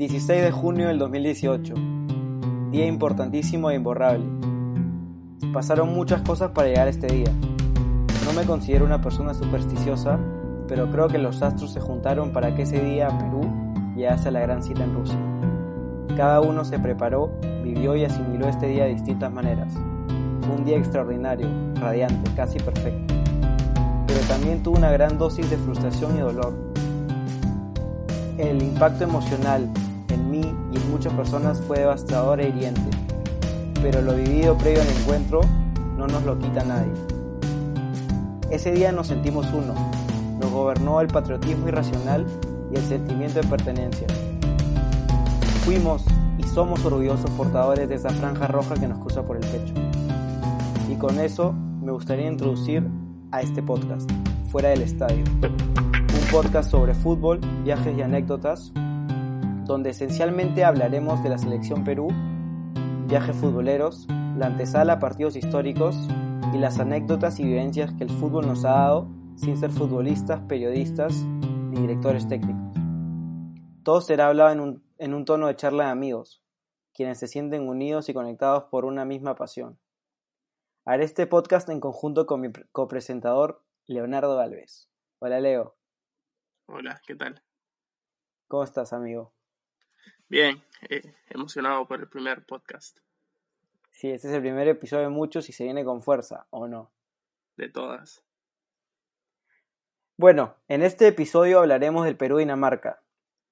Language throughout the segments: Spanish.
16 de junio del 2018. Día importantísimo e imborrable. Pasaron muchas cosas para llegar a este día. No me considero una persona supersticiosa, pero creo que los astros se juntaron para que ese día Perú llegase a la gran cita en Rusia. Cada uno se preparó, vivió y asimiló este día de distintas maneras. Fue un día extraordinario, radiante, casi perfecto. Pero también tuvo una gran dosis de frustración y dolor. El impacto emocional muchas personas fue devastador e hiriente, pero lo vivido previo al encuentro no nos lo quita nadie. Ese día nos sentimos uno, nos gobernó el patriotismo irracional y el sentimiento de pertenencia. Fuimos y somos orgullosos portadores de esa franja roja que nos cruza por el pecho. Y con eso me gustaría introducir a este podcast, Fuera del Estadio. Un podcast sobre fútbol, viajes y anécdotas, donde esencialmente hablaremos de la selección Perú, viajes futboleros, la antesala a partidos históricos y las anécdotas y vivencias que el fútbol nos ha dado sin ser futbolistas, periodistas ni directores técnicos. Todo será hablado en un, en un tono de charla de amigos, quienes se sienten unidos y conectados por una misma pasión. Haré este podcast en conjunto con mi copresentador Leonardo Galvez. Hola Leo. Hola, ¿qué tal? ¿Cómo estás, amigo? Bien, eh, emocionado por el primer podcast. Sí, este es el primer episodio de muchos y se viene con fuerza, ¿o no? De todas. Bueno, en este episodio hablaremos del Perú-Dinamarca,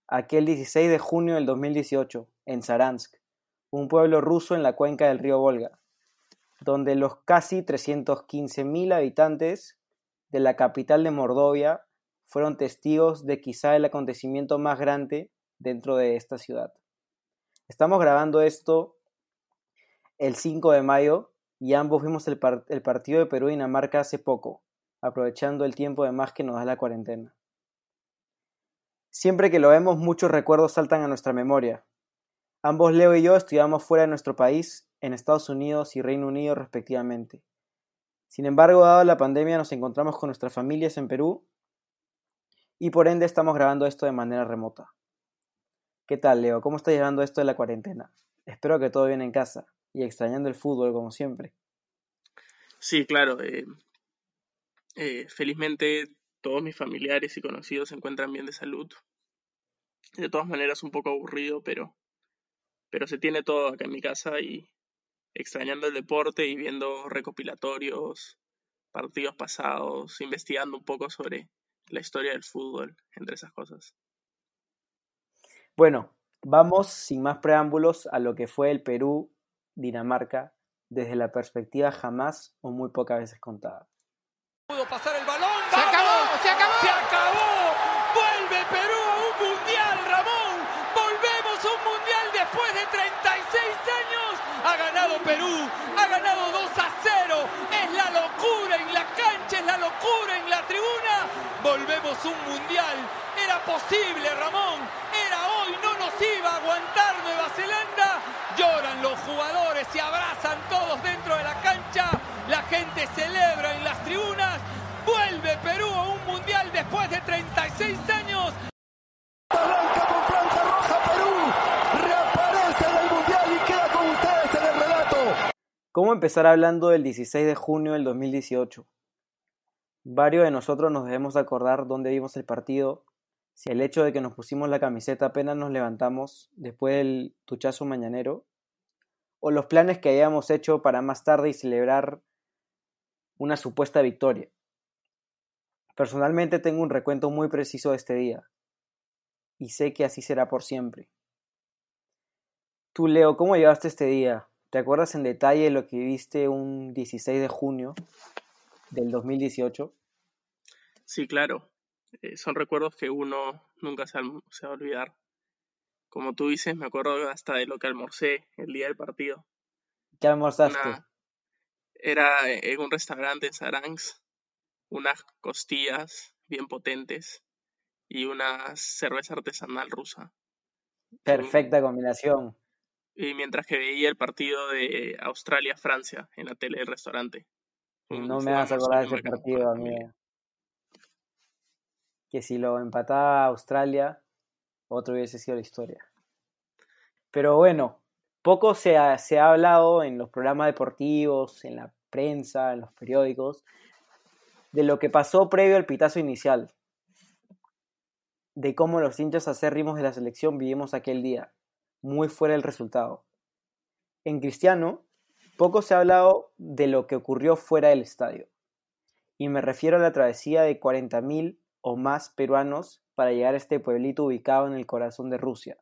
aquel 16 de junio del 2018, en Saransk, un pueblo ruso en la cuenca del río Volga donde los casi 315.000 habitantes de la capital de Mordovia fueron testigos de quizá el acontecimiento más grande dentro de esta ciudad. Estamos grabando esto el 5 de mayo y ambos vimos el, partido de Perú y Dinamarca hace poco, aprovechando el tiempo de más que nos da la cuarentena. Siempre que lo vemos muchos recuerdos saltan a nuestra memoria. Ambos Leo y yo estudiamos fuera de nuestro país en Estados Unidos y Reino Unido respectivamente. Sin embargo, dado la pandemia, nos encontramos con nuestras familias en Perú y por ende estamos grabando esto de manera remota. ¿Qué tal, Leo? ¿Cómo está llevando esto de la cuarentena? Espero que todo bien en casa y extrañando el fútbol como siempre. Sí, claro. Eh, eh, felizmente todos mis familiares y conocidos se encuentran bien de salud. De todas maneras, un poco aburrido, pero, pero se tiene todo acá en mi casa y, extrañando el deporte y viendo recopilatorios, partidos pasados, investigando un poco sobre la historia del fútbol, entre esas cosas. Bueno, vamos sin más preámbulos a lo que fue el Perú-Dinamarca desde la perspectiva jamás o muy pocas veces contada. Pudo pasar el balón. Se acabó, se acabó. Se acabó. Vuelve Perú a un mundial, Ramón. Volvemos a un mundial después de 36 años. Ha ganado Perú, ha ganado 2 a 0. Es la locura en la cancha, es la locura en la tribuna. Volvemos a un mundial. Era posible, Ramón. Era hoy, no nos iba a aguantar Nueva Zelanda. Lloran los jugadores, se abrazan todos dentro de la cancha. La gente celebra en las tribunas. Vuelve Perú a un mundial después de 36 años. Arranca con franja roja Perú. Reaparece en el mundial y queda con ustedes en el relato. ¿Cómo empezar hablando del 16 de junio del 2018? Varios de nosotros nos debemos acordar dónde vimos el partido, si el hecho de que nos pusimos la camiseta apenas nos levantamos después del tuchazo mañanero, o los planes que hayamos hecho para más tarde y celebrar una supuesta victoria. Personalmente tengo un recuento muy preciso de este día, y sé que así será por siempre. Tú, Leo, ¿cómo llevaste este día? ¿Te acuerdas en detalle lo que viste un 16 de junio del 2018? Sí, claro. Eh, son recuerdos que uno nunca se, se va a olvidar. Como tú dices, me acuerdo hasta de lo que almorcé el día del partido. ¿Qué almorzaste? Una, era en un restaurante en Saransk, unas costillas bien potentes y una cerveza artesanal rusa. Perfecta combinación. Y mientras que veía el partido de Australia-Francia en la tele del restaurante. No me vas a acordar de ese partido, amigo. Que si lo empataba Australia, otro hubiese sido la historia. Pero bueno, poco se ha, se ha hablado en los programas deportivos, en la prensa, en los periódicos, de lo que pasó previo al pitazo inicial, de cómo los hinchas acérrimos de la selección vivimos aquel día, muy fuera del resultado. En Cristiano, poco se ha hablado de lo que ocurrió fuera del estadio, y me refiero a la travesía de 40.000 o más peruanos para llegar a este pueblito ubicado en el corazón de Rusia.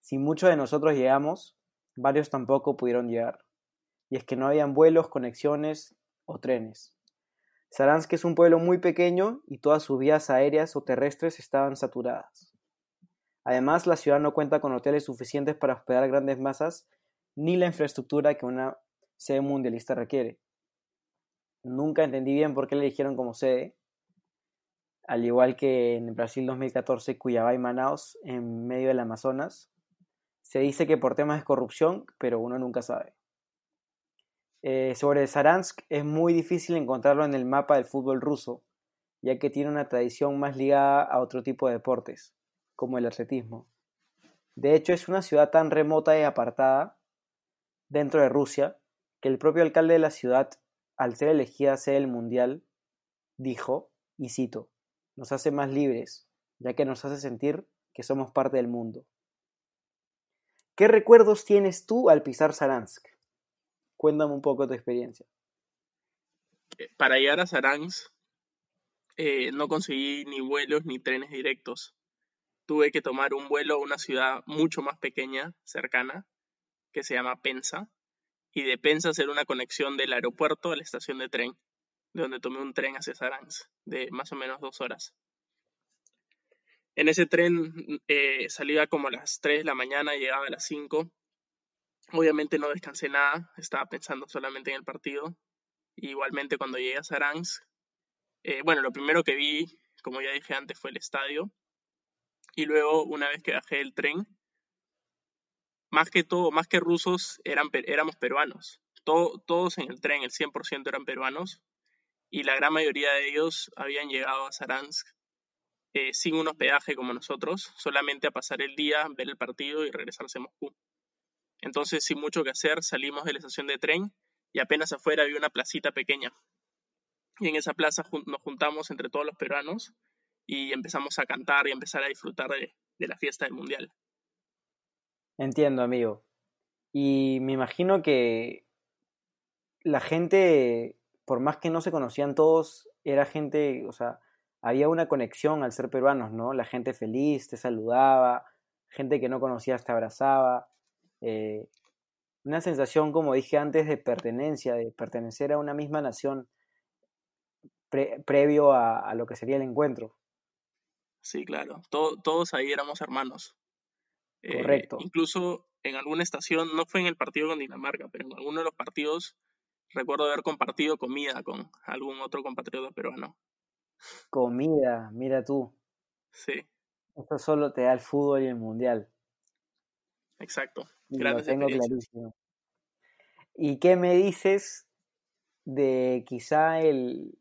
Si muchos de nosotros llegamos, varios tampoco pudieron llegar, y es que no habían vuelos, conexiones o trenes. Saransk es un pueblo muy pequeño y todas sus vías aéreas o terrestres estaban saturadas. Además, la ciudad no cuenta con hoteles suficientes para hospedar grandes masas ni la infraestructura que una sede mundialista requiere. Nunca entendí bien por qué le eligieron como sede, al igual que en Brasil 2014 Cuyabá y Manaus, en medio del Amazonas. Se dice que por temas de corrupción, pero uno nunca sabe. Eh, sobre Saransk es muy difícil encontrarlo en el mapa del fútbol ruso, ya que tiene una tradición más ligada a otro tipo de deportes, como el atletismo. De hecho, es una ciudad tan remota y apartada dentro de Rusia que el propio alcalde de la ciudad, al ser elegida sede del Mundial, dijo, y cito, nos hace más libres, ya que nos hace sentir que somos parte del mundo. ¿Qué recuerdos tienes tú al pisar Saransk? Cuéntame un poco tu experiencia. Eh, para llegar a Saransk eh, no conseguí ni vuelos ni trenes directos. Tuve que tomar un vuelo a una ciudad mucho más pequeña, cercana, que se llama Pensa, y de Pensa hacer una conexión del aeropuerto a la estación de tren, de donde tomé un tren hacia Saransk, de más o menos dos horas. En ese tren eh, salía como a las 3 de la mañana, llegaba a las 5 Obviamente no descansé nada, estaba pensando solamente en el partido. igualmente cuando llegué a Saransk, eh, bueno, lo primero que vi, como ya dije antes, fue el estadio. Y luego, una vez que bajé el tren, más que todo, más que rusos, eran, éramos peruanos. todos en el tren, el 100% eran peruanos. Y la gran mayoría de ellos habían llegado a Saransk eh, sin un hospedaje como nosotros, solamente a pasar el día, ver el partido y regresarse a Moscú. Entonces, sin mucho que hacer, salimos de la estación de tren y apenas afuera había una placita pequeña. Y en esa plaza nos juntamos entre todos los peruanos y empezamos a cantar y empezar a disfrutar de, la fiesta del Mundial. Entiendo, amigo. Y me imagino que la gente, por más que no se conocían todos, era gente, o sea, había una conexión al ser peruanos, ¿no? La gente feliz, te saludaba, gente que no conocías te abrazaba. Eh, una sensación, como dije antes, de pertenencia, de pertenecer a una misma nación previo a, lo que sería el encuentro. Sí, claro, todos ahí éramos hermanos. Eh, Correcto. incluso en alguna estación, no fue en el partido con Dinamarca, pero en alguno de los partidos recuerdo haber compartido comida con algún otro compatriota peruano. Comida, mira tú. Sí. Esto solo te da el fútbol y el mundial. Exacto. Lo tengo clarísimo. ¿Y qué me dices de quizá el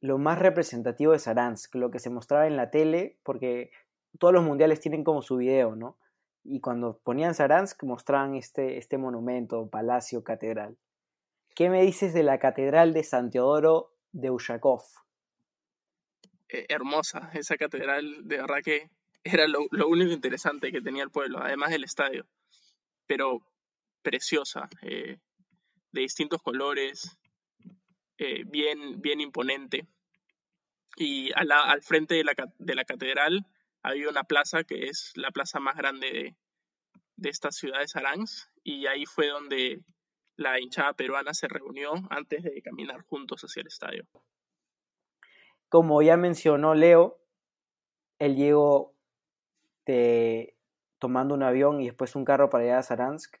lo más representativo de Saransk, lo que se mostraba en la tele, porque todos los mundiales tienen como su video, ¿no? Y cuando ponían Saransk mostraban este, este monumento, palacio, catedral. ¿Qué me dices de la catedral de San Teodoro de Ushakov? Eh, hermosa, esa catedral, de verdad que era lo, único interesante que tenía el pueblo, además del estadio. Pero preciosa, eh, de distintos colores, eh, bien, bien imponente. Y al frente de la, de la, catedral había una plaza que es la plaza más grande de, de esta ciudad de Saransk, y ahí fue donde la hinchada peruana se reunió antes de caminar juntos hacia el estadio. Como ya mencionó Leo, él llegó tomando un avión y después un carro para llegar a Saransk.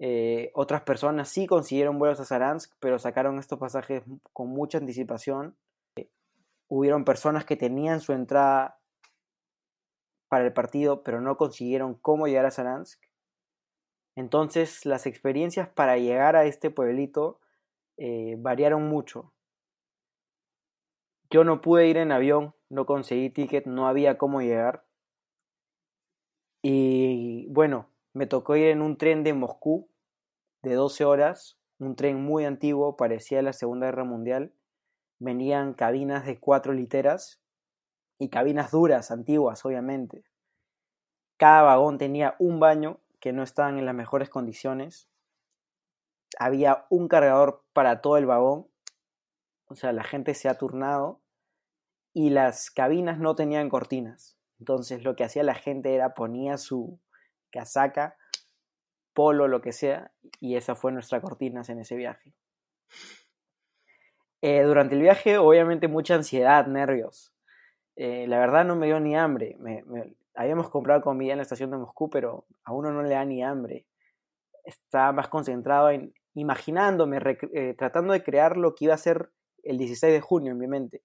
Eh, otras personas sí consiguieron vuelos a Saransk, pero sacaron estos pasajes con mucha anticipación. hubieron personas que tenían su entrada para el partido, pero no consiguieron cómo llegar a Saransk. Entonces las experiencias para llegar a este pueblito eh, variaron mucho. Yo no pude ir en avión, no conseguí ticket, no había cómo llegar. Y bueno, me tocó ir en un tren de Moscú de 12 horas, un tren muy antiguo, parecía la Segunda Guerra Mundial. Venían cabinas de cuatro literas y cabinas duras, antiguas, obviamente. Cada vagón tenía un baño que no estaban en las mejores condiciones. Había un cargador para todo el vagón. O sea, la gente se ha turnado. Y las cabinas no tenían cortinas. Entonces lo que hacía la gente era ponía su casaca, polo, lo que sea, y esa fue nuestra cortinas en ese viaje. Eh, durante el viaje, obviamente, mucha ansiedad, nervios. Eh, la verdad no me dio ni hambre. Habíamos comprado comida en la estación de Moscú, pero a uno no le da ni hambre. Estaba más concentrado en imaginándome, eh, tratando de crear lo que iba a ser el 16 de junio en mi mente.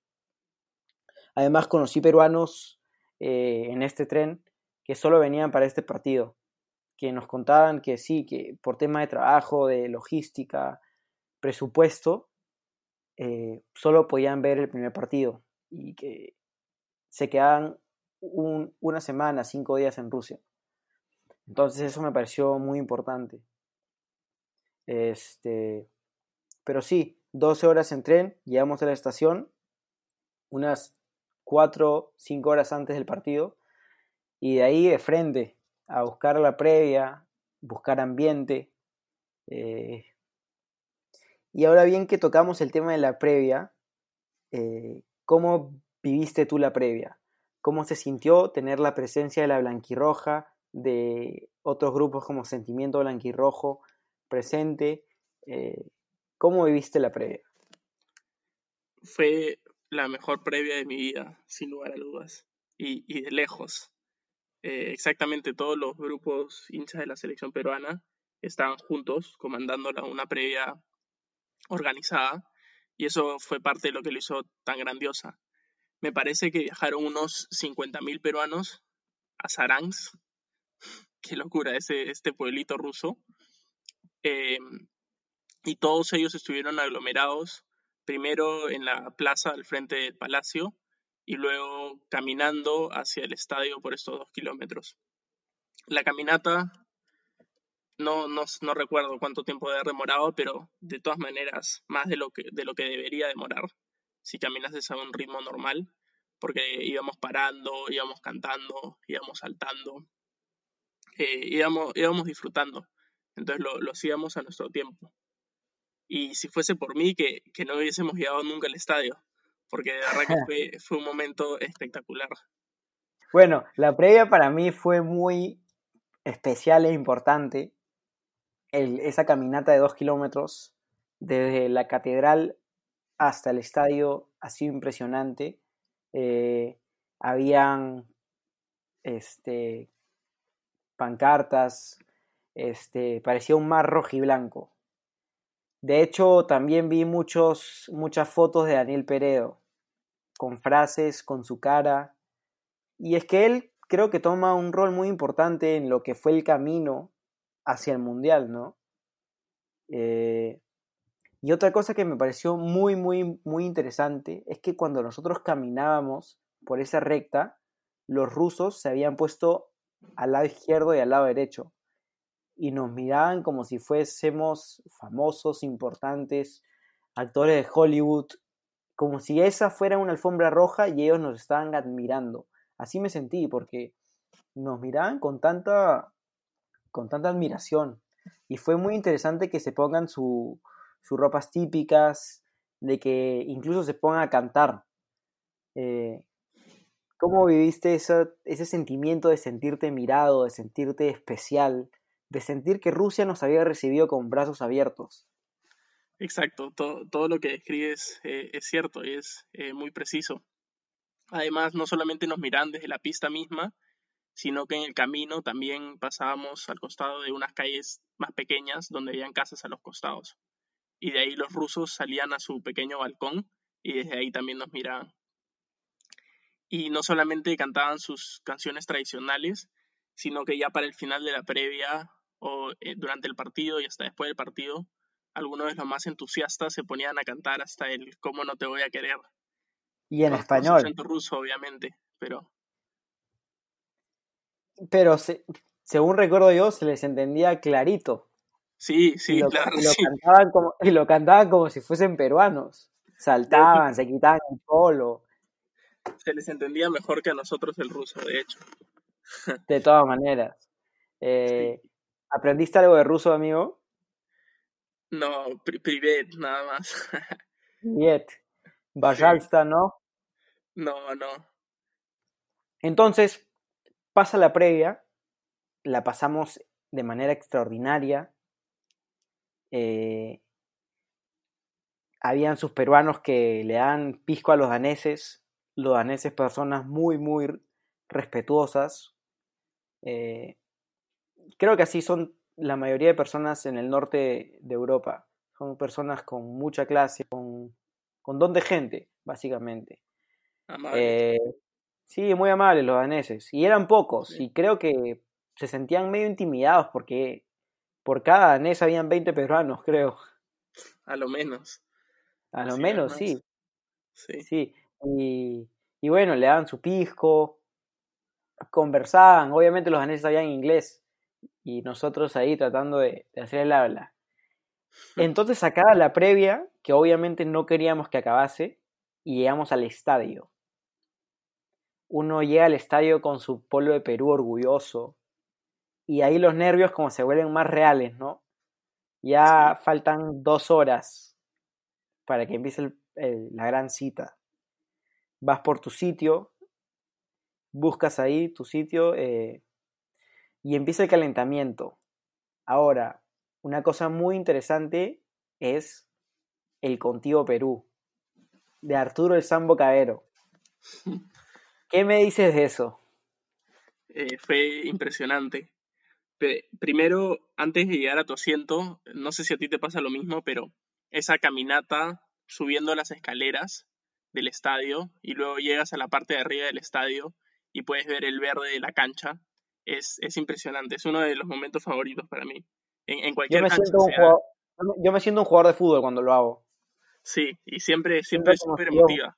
Además conocí peruanos eh, en este tren que solo venían para este partido, que nos contaban que sí, que por tema de trabajo, de logística, presupuesto, solo podían ver el primer partido y que se quedaban una semana, cinco días en Rusia. Entonces eso me pareció muy importante. Este, pero sí, 12 horas en tren, llegamos a la estación, unas 4, 5 horas antes del partido, y de ahí de frente a buscar la previa, buscar ambiente. Eh, y ahora bien que tocamos el tema de la previa, eh, ¿cómo viviste tú la previa? ¿Cómo se sintió tener la presencia de la blanquirroja, de otros grupos como Sentimiento Blanquirrojo presente? Eh, ¿Cómo viviste la previa? Fue la mejor previa de mi vida, sin lugar a dudas, y, de lejos. Eh, exactamente todos los grupos hinchas de la selección peruana estaban juntos comandando una previa organizada y eso fue parte de lo que lo hizo tan grandiosa me parece que viajaron unos 50.000 peruanos a Saransk. Qué locura, ese, este pueblito ruso. Em, y todos ellos estuvieron aglomerados, primero en la plaza al frente del palacio y luego caminando hacia el estadio por estos dos kilómetros. La caminata, no, no, no recuerdo cuánto tiempo había demorado, pero de todas maneras, más de lo que, de lo que debería demorar si caminas a un ritmo normal, porque íbamos parando, íbamos cantando, íbamos saltando, eh, íbamos, íbamos disfrutando. Entonces lo, lo, hacíamos a nuestro tiempo. Y si fuese por mí, que, que no hubiésemos llegado nunca al estadio, porque de verdad que fue, fue un momento espectacular. Bueno, la previa para mí fue muy especial e importante. El, esa caminata de dos kilómetros desde la catedral hasta el estadio ha sido impresionante. Eh, habían este, pancartas, este, parecía un mar rojo y blanco. De hecho, también vi muchos, muchas fotos de Daniel Peredo, con frases, con su cara. Y es que él creo que toma un rol muy importante en lo que fue el camino hacia el Mundial, ¿no? Eh, y otra cosa que me pareció muy, muy, muy interesante es que cuando nosotros caminábamos por esa recta, los rusos se habían puesto al lado izquierdo y al lado derecho. Y nos miraban como si fuésemos famosos, importantes, actores de Hollywood, como si esa fuera una alfombra roja y ellos nos estaban admirando. Así me sentí, porque nos miraban con tanta, con tanta admiración. Y fue muy interesante que se pongan su, sus ropas típicas, de que incluso se pongan a cantar. Eh, ¿Cómo viviste ese sentimiento de sentirte mirado, de sentirte especial, de sentir que Rusia nos había recibido con brazos abiertos? Exacto, todo, todo lo que describes eh, es cierto y es eh, muy preciso. Además, no solamente nos miran desde la pista misma, sino que en el camino también pasábamos al costado de unas calles más pequeñas donde habían casas a los costados y de ahí los rusos salían a su pequeño balcón y desde ahí también nos miraban. Y no solamente cantaban sus canciones tradicionales, sino que ya para el final de la previa o eh, durante el partido y hasta después del partido, algunos de los más entusiastas se ponían a cantar hasta el ¿Cómo no te voy a querer? Y en español. ruso, obviamente, pero... pero según recuerdo yo, se les entendía clarito. Sí, sí, claro. Y lo, Cantaban como, y lo cantaban como si fuesen peruanos. Saltaban, se quitaban el polo. Se les entendía mejor que a nosotros el ruso, de hecho. De todas maneras. Eh, ¿Aprendiste algo de ruso, amigo? No, privet, nada más. Privet. Bajalsta, ¿no? No, no. Entonces, pasa la previa, la pasamos de manera extraordinaria. Eh, habían sus peruanos que le dan pisco a los daneses, los daneses personas muy, muy respetuosas. Eh, creo que así son la mayoría de personas en el norte de Europa. Son personas con mucha clase, con, con don de gente, básicamente. Eh, sí, muy amables los daneses. Y eran pocos, y creo que se sentían medio intimidados porque por cada danés habían 20 peruanos, creo. A lo menos. A lo menos, sí. Sí. sí. Y, y bueno, le daban su pisco, conversaban, obviamente los daneses sabían inglés y nosotros ahí tratando de, hacer el habla. Entonces acaba la previa, que obviamente no queríamos que acabase, y llegamos al estadio. Uno llega al estadio con su polo de Perú orgulloso, y ahí los nervios como se vuelven más reales, ¿no? Ya faltan dos horas para que empiece la gran cita. Vas por tu sitio, buscas ahí tu sitio eh, y empieza el calentamiento. Ahora, una cosa muy interesante es el Contigo Perú, de Arturo el Sambo Cabero. ¿Qué me dices de eso? Eh, fue impresionante. Primero, antes de llegar a tu asiento, no sé si a ti te pasa lo mismo, pero esa caminata subiendo las escaleras del estadio y luego llegas a la parte de arriba del estadio y puedes ver el verde de la cancha es, es impresionante. Es uno de los momentos favoritos para mí. En, cualquier yo me, siento un jugador, yo me siento un jugador de fútbol cuando lo hago. Sí, y siempre, siempre, súper emotiva.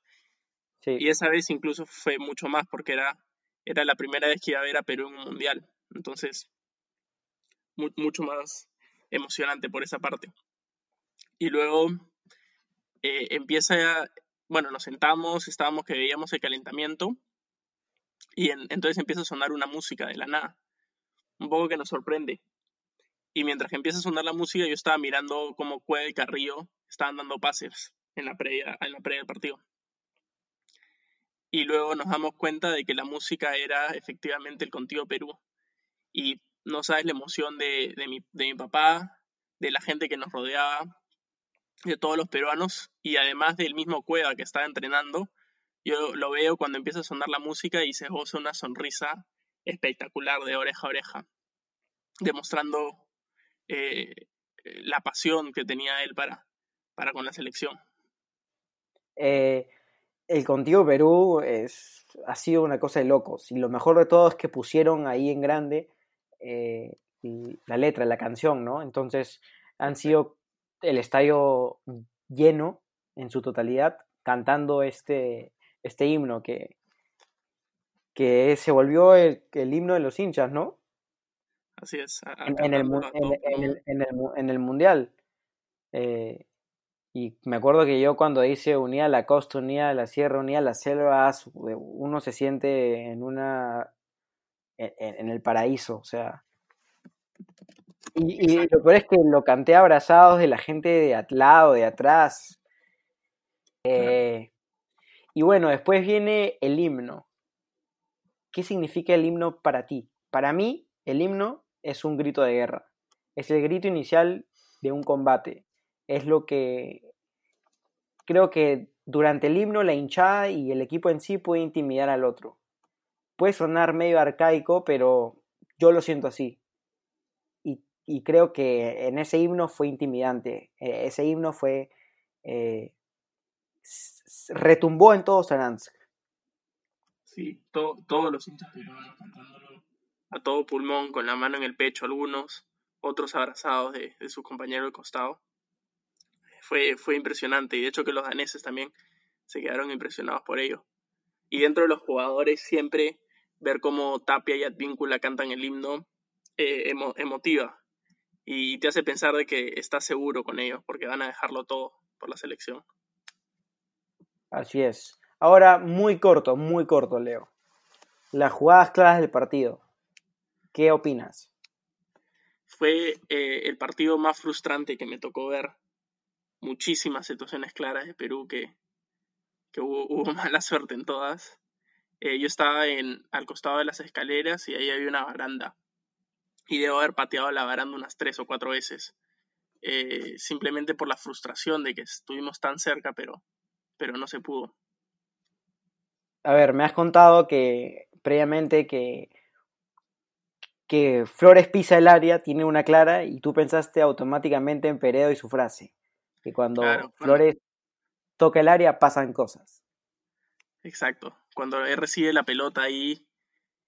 Y esa vez incluso fue mucho más porque era, era la primera vez que iba a ver a Perú en un mundial. Entonces, mucho más emocionante por esa parte. Y luego eh, empieza, bueno, nos sentamos, estábamos que veíamos el calentamiento y entonces empieza a sonar una música de la nada, un poco que nos sorprende. Y mientras que empieza a sonar la música, yo estaba mirando cómo Cueva y Carrillo estaban dando pases en la previa, en la previa del partido. Y luego nos damos cuenta de que la música era efectivamente el Contigo Perú. Y no sabes la emoción de, de, mi, de mi papá, de la gente que nos rodeaba, de todos los peruanos y además del mismo Cueva que estaba entrenando, yo lo veo cuando empieza a sonar la música y se goza una sonrisa espectacular de oreja a oreja, demostrando eh, la pasión que tenía él para, para con la selección. Eh, el Contigo Perú es, ha sido una cosa de locos y lo mejor de todo es que pusieron ahí en grande eh, la letra, la canción, ¿no? Entonces han sido el estadio lleno en su totalidad cantando este, este himno que, que se volvió el, himno de los hinchas, ¿no? Así es. En, el, en, el, Mundial. Eh, y me acuerdo que yo cuando dice unía la costa, unía la sierra, unía las selvas, uno se siente en una en, el paraíso, o sea. Y, lo peor es que lo canté abrazados de la gente de al lado, de atrás. Eh, y bueno, después viene el himno. ¿Qué significa el himno para ti? Para mí, el himno es un grito de guerra. Es el grito inicial de un combate. Es lo que creo que durante el himno la hinchada y el equipo en sí puede intimidar al otro. Puede sonar medio arcaico, pero yo lo siento así. Y, creo que en ese himno fue intimidante. E, ese himno fue eh, retumbó en todo Saransk. Sí, todos los hinchas a todo pulmón, con la mano en el pecho algunos, otros abrazados de, de sus compañeros de costado. Fue, fue impresionante y de hecho que los daneses también se quedaron impresionados por ello. Y dentro de los jugadores siempre ver cómo Tapia y Advíncula cantan el himno eh, emotiva y te hace pensar de que estás seguro con ellos porque van a dejarlo todo por la selección. Así es. Ahora, muy corto, muy corto, Leo. Las jugadas claras del partido. ¿Qué opinas? Fue eh, el partido más frustrante que me tocó ver. Muchísimas situaciones claras de Perú que, que hubo, hubo mala suerte en todas. Eh, yo estaba en, al costado de las escaleras y ahí había una baranda. Y debo haber pateado la baranda unas tres o cuatro veces. Eh, simplemente por la frustración de que estuvimos tan cerca, pero, pero no se pudo. A ver, me has contado que previamente que, que Flores pisa el área, tiene una clara, y tú pensaste automáticamente en Peredo y su frase. Que cuando Flores toca el área pasan cosas. Exacto. Cuando él recibe la pelota ahí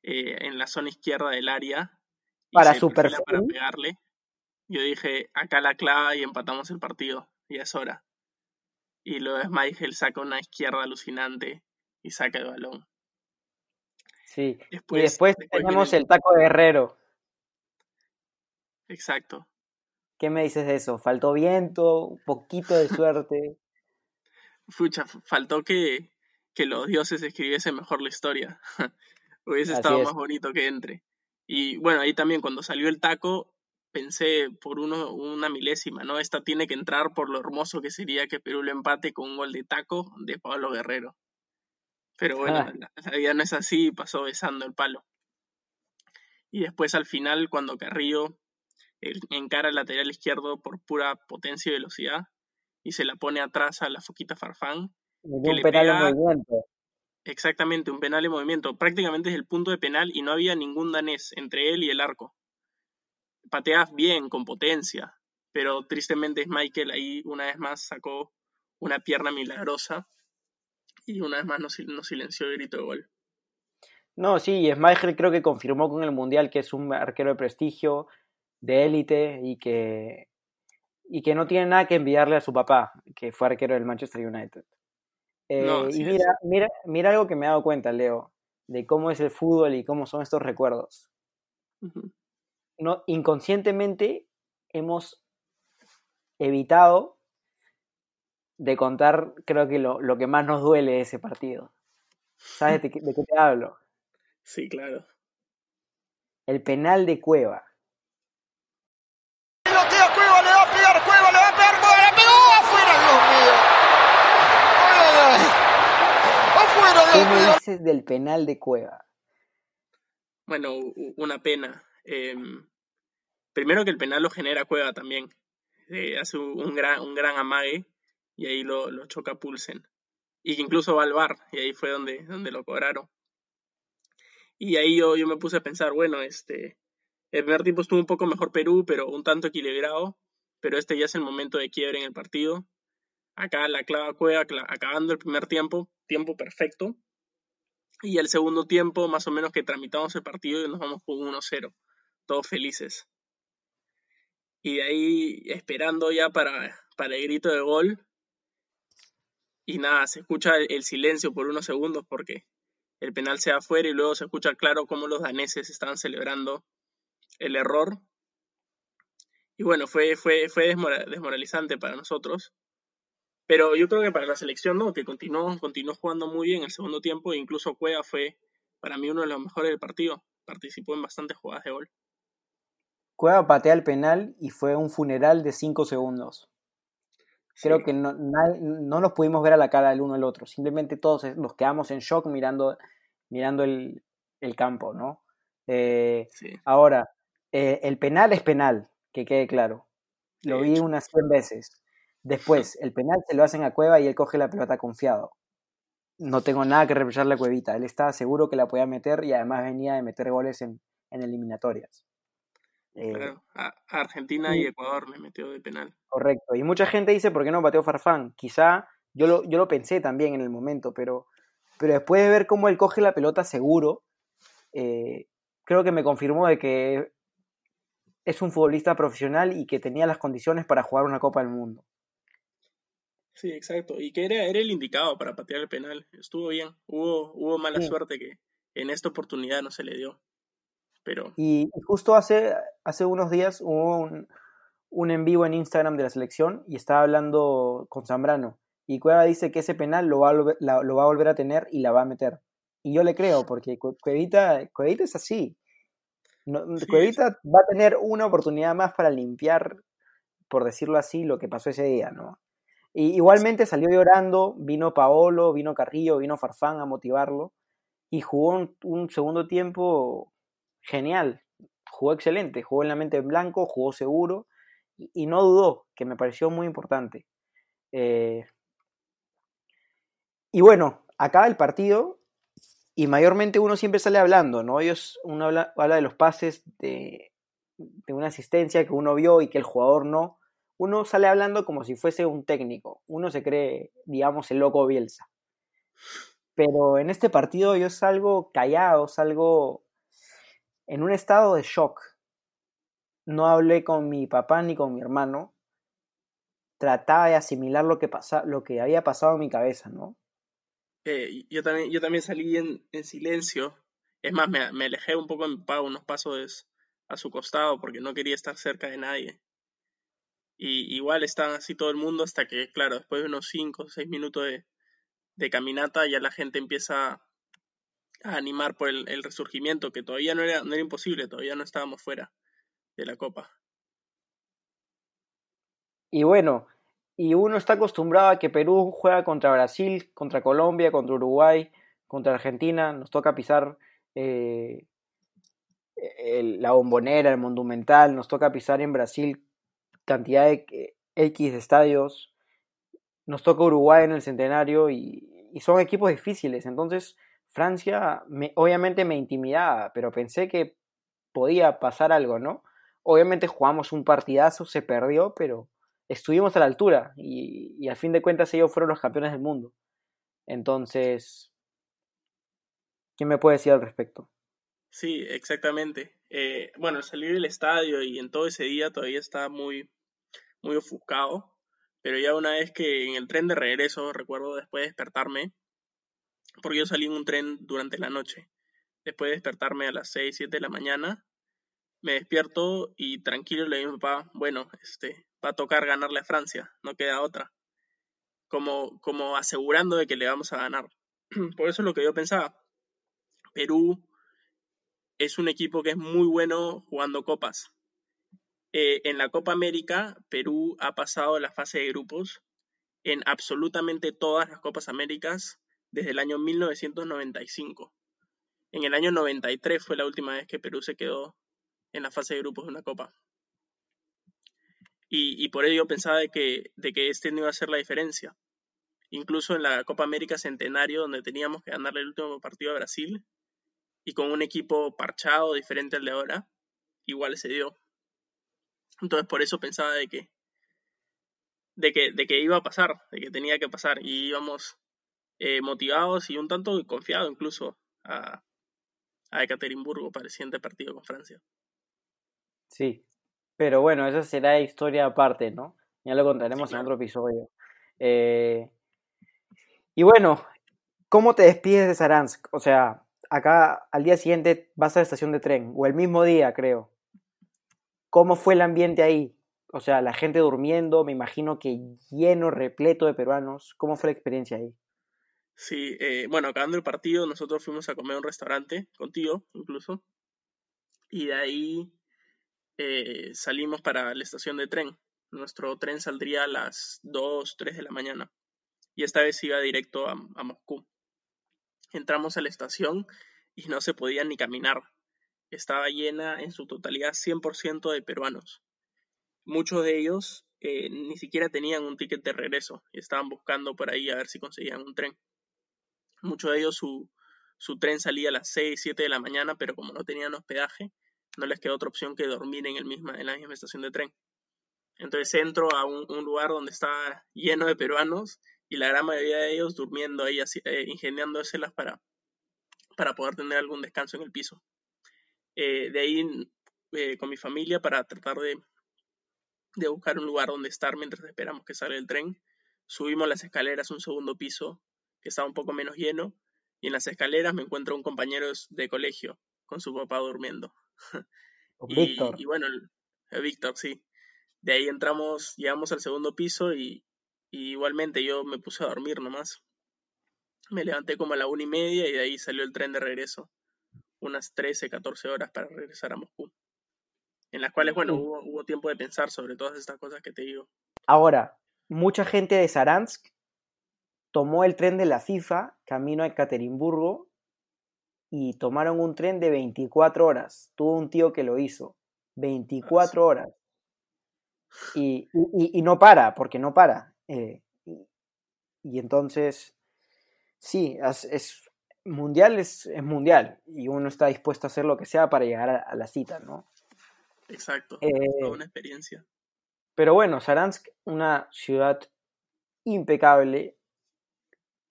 eh, en la zona izquierda del área. para su para pegarle. Yo dije, acá la clava y empatamos el partido. Ya es hora. Y luego Michael saca una izquierda alucinante y saca el balón. Sí. y después, tenemos el taco de Herrero. Exacto. ¿Qué me dices de eso? ¿Faltó viento? ¿Un poquito de suerte? Fucha, faltó que, que los dioses escribiesen mejor la historia. Hubiese estado más bonito que entre. Y bueno, ahí también cuando salió el taco, pensé por uno, una milésima, ¿no? Esta tiene que entrar por lo hermoso que sería que Perú lo empate con un gol de taco de Pablo Guerrero. Pero bueno, la, vida no es así pasó besando el palo. Y después al final, cuando Carrillo encara el lateral izquierdo por pura potencia y velocidad y se la pone atrás a la foquita Farfán. Un penal en movimiento. Exactamente, un penal en movimiento. Prácticamente es el punto de penal y no había ningún danés entre él y el arco. Pateas bien, con potencia, pero tristemente es Michael ahí una vez más sacó una pierna milagrosa y una vez más nos, silenció el grito de gol. No, sí, Michael creo que confirmó con el Mundial que es un arquero de prestigio, de élite y que, y que no tiene nada que enviarle a su papá, que fue arquero del Manchester United. Eh, y mira, mira, mira algo que me he dado cuenta, Leo, de cómo es el fútbol y cómo son estos recuerdos. no, inconscientemente hemos evitado de contar, creo que lo, lo, que más nos duele de ese partido. ¿Sabes de, de qué te hablo? Sí, claro. El penal de Cueva. ¿Qué me dices del penal de Cueva? Bueno, una pena. Em, primero que el penal lo genera Cueva también. Eh, hace un gran, un gran amague y ahí lo, lo choca Pulsen. Y que incluso va al bar, y ahí fue donde, donde lo cobraron. Y ahí yo, yo me puse a pensar, bueno, este, el primer tiempo estuvo un poco mejor Perú, pero un tanto equilibrado, pero este ya es el momento de quiebre en el partido. Acá la clava Cueva acabando el primer tiempo, tiempo perfecto. Y el segundo tiempo, más o menos que tramitamos el partido y nos vamos con 1-0. Todos felices. Y de ahí esperando ya para, para el grito de gol. Y nada, se escucha el silencio por unos segundos porque el penal se va afuera y luego se escucha claro cómo los daneses estaban celebrando el error. Y bueno, fue, fue, fue desmoralizante para nosotros. Pero yo creo que para la selección, ¿no? Que continuó, continuó jugando muy bien el segundo tiempo, e incluso Cueva fue para mí uno de los mejores del partido. Participó en bastantes jugadas de gol. Cueva patea el penal y fue un funeral de cinco segundos. Creo que no, no, nos pudimos ver a la cara el uno al otro. Simplemente todos nos quedamos en shock mirando, mirando el, campo, ¿no? Eh, ahora, eh, el penal es penal, que quede claro. Lo vi unas 100 veces. Después, el penal se lo hacen a Cueva y él coge la pelota confiado. No tengo nada que reprocharle a Cuevita. Él estaba seguro que la podía meter y además venía de meter goles en, eliminatorias. Eh, claro, a Argentina y Ecuador le metió de penal. Correcto. Y mucha gente dice, ¿por qué no pateó Farfán? Quizá yo lo, yo lo pensé también en el momento, pero, pero después de ver cómo él coge la pelota seguro, eh, creo que me confirmó de que es un futbolista profesional y que tenía las condiciones para jugar una Copa del Mundo. Sí, exacto. Y que era, era el indicado para patear el penal. Estuvo bien. Hubo, hubo mala suerte que, en esta oportunidad no se le dio. Pero... Y justo hace, hace unos días hubo un, un en vivo en Instagram de la selección y estaba hablando con Zambrano. Y Cueva dice que ese penal lo va, a, lo va a volver a tener y la va a meter. Y yo le creo, porque Cuevita, Cuevita es así. No, Cuevita va a tener una oportunidad más para limpiar, por decirlo así, lo que pasó ese día, ¿no? Igualmente salió llorando, vino Paolo, vino Carrillo, vino Farfán a motivarlo y jugó un, segundo tiempo genial, jugó excelente, jugó en la mente en blanco, jugó seguro y, no dudó, que me pareció muy importante. Eh, y bueno, acaba el partido y mayormente uno siempre sale hablando, ¿no? Ellos, uno habla, de los pases de, de, una asistencia que uno vio y que el jugador no. Uno sale hablando como si fuese un técnico. Uno se cree, digamos, el loco Bielsa. Pero en este partido yo salgo callado, salgo en un estado de shock. No hablé con mi papá ni con mi hermano. Trataba de asimilar lo que, lo que había pasado en mi cabeza, ¿no? Eh, yo, también, yo también salí en, silencio. Es más, me, alejé un poco papá, unos pasos a su costado, porque no quería estar cerca de nadie. Y igual estaba así todo el mundo hasta que, claro, después de unos 5 o 6 minutos de, caminata ya la gente empieza a animar por el, resurgimiento, que todavía no era, no era imposible, todavía no estábamos fuera de la Copa. Y bueno, y uno está acostumbrado a que Perú juega contra Brasil, contra Colombia, contra Uruguay, contra Argentina, nos toca pisar eh, la bombonera, el monumental, nos toca pisar en Brasil cantidad de X estadios, nos toca Uruguay en el centenario y, son equipos difíciles. Entonces, Francia me, obviamente me intimidaba, pero pensé que podía pasar algo, ¿no? Obviamente jugamos un partidazo, se perdió, pero estuvimos a la altura y, al fin de cuentas ellos fueron los campeones del mundo. Entonces, ¿quién me puede decir al respecto? Sí, exactamente. Eh, bueno, salir del estadio y en todo ese día todavía estaba muy, muy ofuscado. Pero ya una vez que en el tren de regreso, recuerdo después de despertarme, porque yo salí en un tren durante la noche, después de despertarme a las 6, 7 de la mañana, me despierto y tranquilo le digo a mi papá, bueno, este, va a tocar ganarle a Francia, no queda otra. Como, como asegurando de que le vamos a ganar. Por eso es lo que yo pensaba. Perú es un equipo que es muy bueno jugando copas. Eh, en la Copa América, Perú ha pasado la fase de grupos en absolutamente todas las Copas Américas desde el año 1995. En el año 93 fue la última vez que Perú se quedó en la fase de grupos de una Copa. Y, por ello pensaba de que, de que este iba a ser la diferencia. Incluso en la Copa América Centenario, donde teníamos que ganarle el último partido a Brasil, y con un equipo parchado diferente al de ahora, igual se dio. Entonces por eso pensaba de que, de que, de que iba a pasar, de que tenía que pasar. Y íbamos eh, motivados y un tanto confiados incluso a, a Ekaterimburgo para el siguiente partido con Francia. Sí, pero bueno, eso será historia aparte, ¿no? Ya lo contaremos en otro episodio. Eh, y bueno, ¿cómo te despides de Saransk? O sea, acá al día siguiente vas a la estación de tren, o el mismo día, creo. ¿Cómo fue el ambiente ahí? O sea, la gente durmiendo, me imagino que lleno, repleto de peruanos. ¿Cómo fue la experiencia ahí? Sí, eh, bueno, acabando el partido, nosotros fuimos a comer a un restaurante, contigo incluso, y de ahí eh, salimos para la estación de tren. Nuestro tren saldría a las 2, 3 de la mañana, y esta vez iba directo a, a Moscú. Entramos a la estación y no se podía ni caminar estaba llena en su totalidad 100% de peruanos. Muchos de ellos eh, ni siquiera tenían un ticket de regreso y estaban buscando por ahí a ver si conseguían un tren. Muchos de ellos su, tren salía a las 6, 7 de la mañana, pero como no tenían hospedaje, no les quedó otra opción que dormir en, el misma, en la misma estación de tren. Entonces entro a un, lugar donde estaba lleno de peruanos y la gran mayoría de ellos durmiendo ahí, así, eh, ingeniándoselas para, para poder tener algún descanso en el piso. Eh, de ahí eh, con mi familia para tratar de, de buscar un lugar donde estar mientras esperamos que salga el tren. Subimos las escaleras un segundo piso que estaba un poco menos lleno y en las escaleras me encuentro un compañero de colegio con su papá durmiendo. y, Víctor. Y bueno, Víctor, sí. De ahí entramos, llegamos al segundo piso y, igualmente yo me puse a dormir nomás. Me levanté como a la una y media y de ahí salió el tren de regreso. Unas 13, 14 horas para regresar a Moscú. En las cuales, bueno, hubo, hubo tiempo de pensar sobre todas estas cosas que te digo. Ahora, mucha gente de Saransk tomó el tren de la FIFA camino a Ekaterimburgo y tomaron un tren de 24 horas. Tuvo un tío que lo hizo. 24 horas. Y, no para, porque no para. Eh, y, entonces, sí, es, mundial es, mundial y uno está dispuesto a hacer lo que sea para llegar a, la cita, ¿no? Exacto, es eh, una experiencia. Pero bueno, Saransk, una ciudad impecable,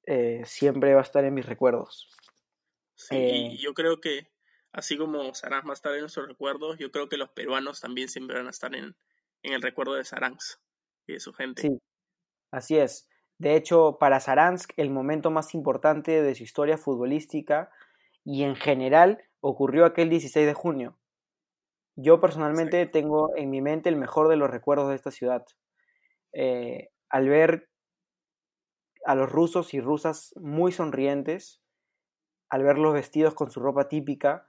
eh, siempre va a estar en mis recuerdos. Sí, eh, yo creo que así como Saransk va a estar en nuestros recuerdos, yo creo que los peruanos también siempre van a estar en, el recuerdo de Saransk y de su gente. Sí, así es. De hecho, para Saransk, el momento más importante de su historia futbolística y en general ocurrió aquel 16 de junio. Yo personalmente tengo en mi mente el mejor de los recuerdos de esta ciudad. Eh, al ver a los rusos y rusas muy sonrientes, al verlos vestidos con su ropa típica,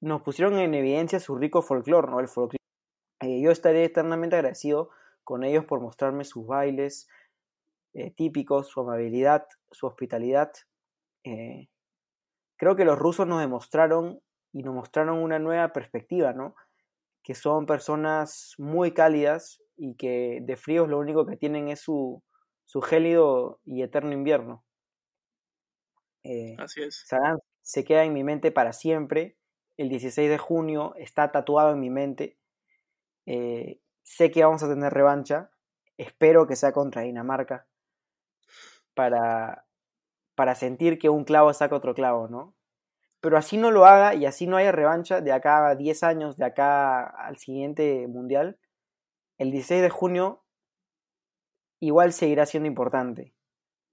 nos pusieron en evidencia su rico folclore, ¿no? El folclore. Eh, yo estaré eternamente agradecido con ellos por mostrarme sus bailes eh, típicos, su amabilidad, su hospitalidad. Eh, creo que los rusos nos demostraron y nos mostraron una nueva perspectiva, ¿no? Que son personas muy cálidas y que de fríos lo único que tienen es su, su gélido y eterno invierno. Eh, Así es. se queda en mi mente para siempre. El 16 de junio está tatuado en mi mente. Eh, sé que vamos a tener revancha. Espero que sea contra Dinamarca. Para, para sentir que un clavo saca otro clavo, ¿no? Pero así no lo haga y así no haya revancha de acá a 10 años, de acá al siguiente mundial. El 16 de junio igual seguirá siendo importante,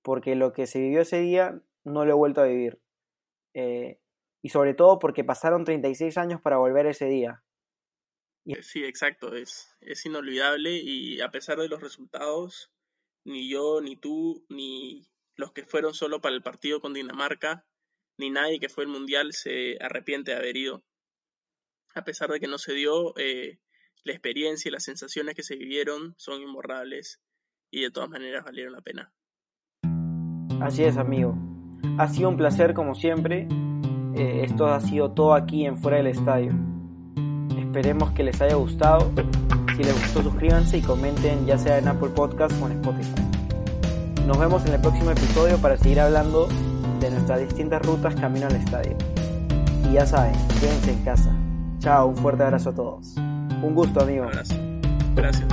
porque lo que se vivió ese día no lo he vuelto a vivir. Eh, y sobre todo porque pasaron 36 años para volver ese día. Sí, exacto, es, es inolvidable y a pesar de los resultados, ni yo, ni tú, ni los que fueron solo para el partido con Dinamarca, ni nadie que fue el Mundial se arrepiente de haber ido. A pesar de que no se dio, eh, la experiencia y las sensaciones que se vivieron son imborrables y de todas maneras valieron la pena. Así es, amigo. Ha sido un placer como siempre. Eh, esto ha sido todo aquí en Fuera del Estadio. Esperemos que les haya gustado. Si les gustó, suscríbanse y comenten ya sea en Apple Podcast o en Spotify. Nos vemos en el próximo episodio para seguir hablando de nuestras distintas rutas camino al estadio. Y ya saben, quédense en casa. Chao, un fuerte abrazo a todos. Un gusto, amigo. Un abrazo. Gracias,